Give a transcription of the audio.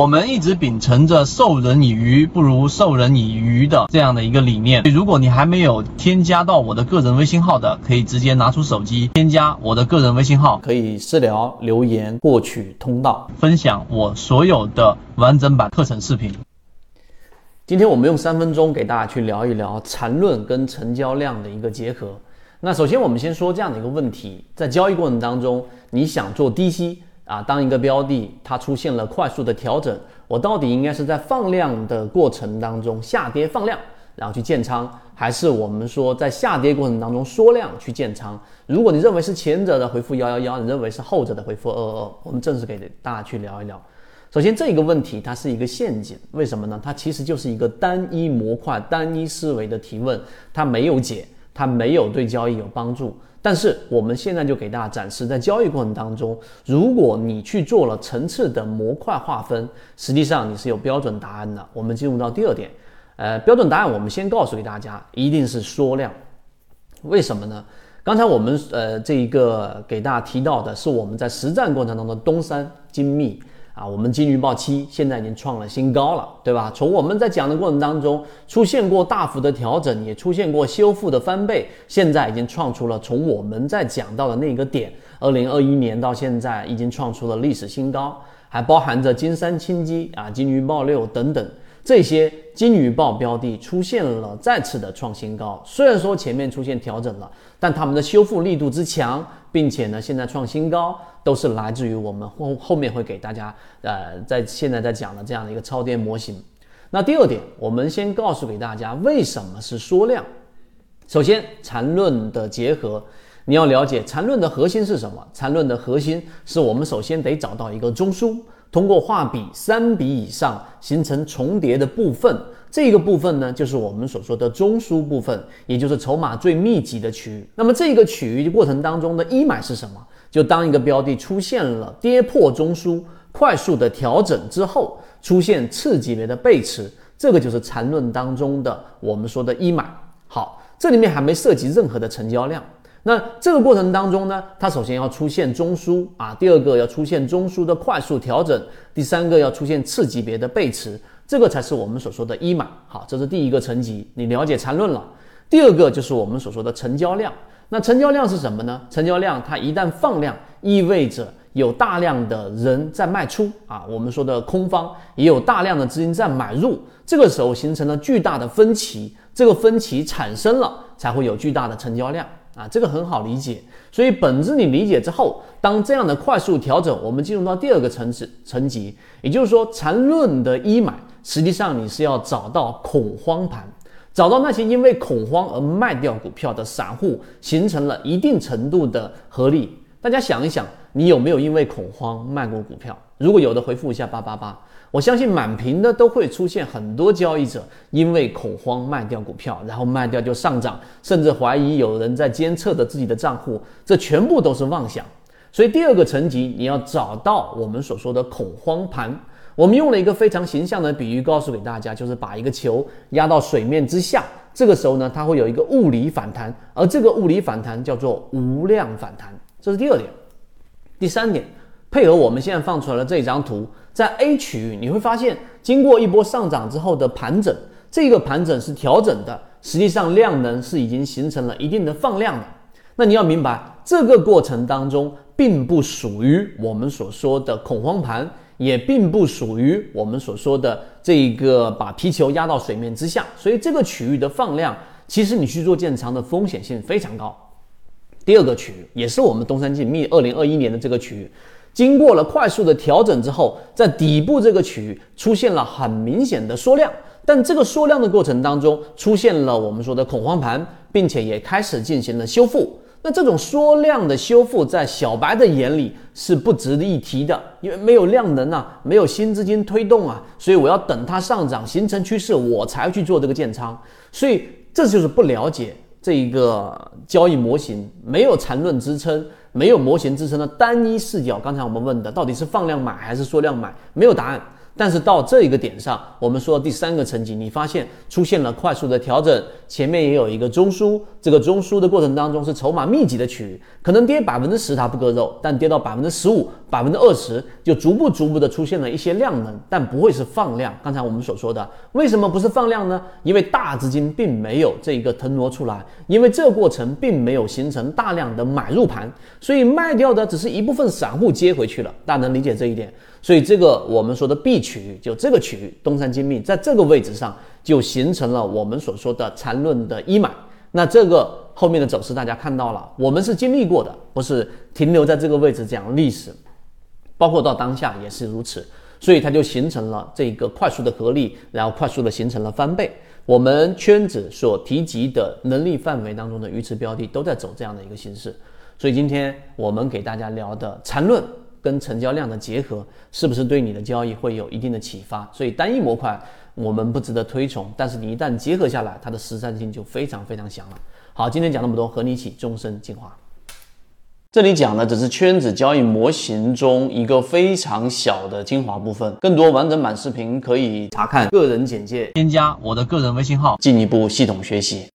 我们一直秉承着授人以鱼不如授人以渔的这样的一个理念。如果你还没有添加到我的个人微信号的，可以直接拿出手机添加我的个人微信号，可以私聊留言获取通道，分享我所有的完整版课程视频。今天我们用三分钟给大家去聊一聊缠论跟成交量的一个结合。那首先我们先说这样的一个问题，在交易过程当中，你想做低吸。啊，当一个标的它出现了快速的调整，我到底应该是在放量的过程当中下跌放量，然后去建仓，还是我们说在下跌过程当中缩量去建仓？如果你认为是前者的，回复幺幺幺；你认为是后者的，回复二二二。我们正式给大家去聊一聊。首先，这个问题它是一个陷阱，为什么呢？它其实就是一个单一模块、单一思维的提问，它没有解，它没有对交易有帮助。但是我们现在就给大家展示，在交易过程当中，如果你去做了层次的模块划分，实际上你是有标准答案的。我们进入到第二点，呃，标准答案我们先告诉给大家，一定是缩量。为什么呢？刚才我们呃这一个给大家提到的是我们在实战过程当中的东山精密。啊，我们金鱼报七现在已经创了新高了，对吧？从我们在讲的过程当中，出现过大幅的调整，也出现过修复的翻倍，现在已经创出了从我们在讲到的那个点，二零二一年到现在已经创出了历史新高，还包含着金山清基啊、金鱼报六等等。这些金鱼报标的出现了再次的创新高，虽然说前面出现调整了，但他们的修复力度之强，并且呢现在创新高，都是来自于我们后后面会给大家呃在现在在讲的这样的一个超跌模型。那第二点，我们先告诉给大家为什么是缩量。首先，缠论的结合，你要了解缠论的核心是什么？缠论的核心是我们首先得找到一个中枢。通过画笔三笔以上形成重叠的部分，这个部分呢，就是我们所说的中枢部分，也就是筹码最密集的区域。那么这个区域过程当中的一买是什么？就当一个标的出现了跌破中枢，快速的调整之后，出现次级别的背驰，这个就是缠论当中的我们说的一买。好，这里面还没涉及任何的成交量。那这个过程当中呢，它首先要出现中枢啊，第二个要出现中枢的快速调整，第三个要出现次级别的背驰，这个才是我们所说的一码。好，这是第一个层级，你了解缠论了。第二个就是我们所说的成交量。那成交量是什么呢？成交量它一旦放量，意味着有大量的人在卖出啊，我们说的空方也有大量的资金在买入，这个时候形成了巨大的分歧，这个分歧产生了，才会有巨大的成交量。啊，这个很好理解，所以本质你理解之后，当这样的快速调整，我们进入到第二个层次层级，也就是说缠论的一买，实际上你是要找到恐慌盘，找到那些因为恐慌而卖掉股票的散户，形成了一定程度的合力。大家想一想，你有没有因为恐慌卖过股票？如果有的，回复一下八八八。我相信满屏的都会出现很多交易者因为恐慌卖掉股票，然后卖掉就上涨，甚至怀疑有人在监测着自己的账户，这全部都是妄想。所以第二个层级，你要找到我们所说的恐慌盘。我们用了一个非常形象的比喻，告诉给大家，就是把一个球压到水面之下，这个时候呢，它会有一个物理反弹，而这个物理反弹叫做无量反弹。这是第二点。第三点，配合我们现在放出来的这张图。在 A 区域，你会发现，经过一波上涨之后的盘整，这个盘整是调整的，实际上量能是已经形成了一定的放量的。那你要明白，这个过程当中并不属于我们所说的恐慌盘，也并不属于我们所说的这个把皮球压到水面之下。所以这个区域的放量，其实你去做建仓的风险性非常高。第二个区域也是我们东山精密二零二一年的这个区域。经过了快速的调整之后，在底部这个区域出现了很明显的缩量，但这个缩量的过程当中出现了我们说的恐慌盘，并且也开始进行了修复。那这种缩量的修复，在小白的眼里是不值得一提的，因为没有量能啊，没有新资金推动啊，所以我要等它上涨形成趋势，我才去做这个建仓。所以这就是不了解这一个交易模型，没有缠论支撑。没有模型支撑的单一视角，刚才我们问的到底是放量买还是缩量买，没有答案。但是到这一个点上，我们说第三个层级，你发现出现了快速的调整，前面也有一个中枢，这个中枢的过程当中是筹码密集的区域，可能跌百分之十它不割肉，但跌到百分之十五、百分之二十，就逐步逐步的出现了一些量能，但不会是放量。刚才我们所说的，为什么不是放量呢？因为大资金并没有这一个腾挪出来，因为这过程并没有形成大量的买入盘，所以卖掉的只是一部分散户接回去了。大家能理解这一点？所以这个我们说的 B 区域，就这个区域，东山精密在这个位置上就形成了我们所说的缠论的一买。那这个后面的走势大家看到了，我们是经历过的，不是停留在这个位置讲历史，包括到当下也是如此。所以它就形成了这个快速的合力，然后快速的形成了翻倍。我们圈子所提及的能力范围当中的鱼池标的都在走这样的一个形式。所以今天我们给大家聊的缠论。跟成交量的结合，是不是对你的交易会有一定的启发？所以单一模块我们不值得推崇，但是你一旦结合下来，它的实战性就非常非常强了。好，今天讲那么多，和你一起终身进化。这里讲的只是圈子交易模型中一个非常小的精华部分，更多完整版视频可以查看个人简介，添加我的个人微信号，进一步系统学习。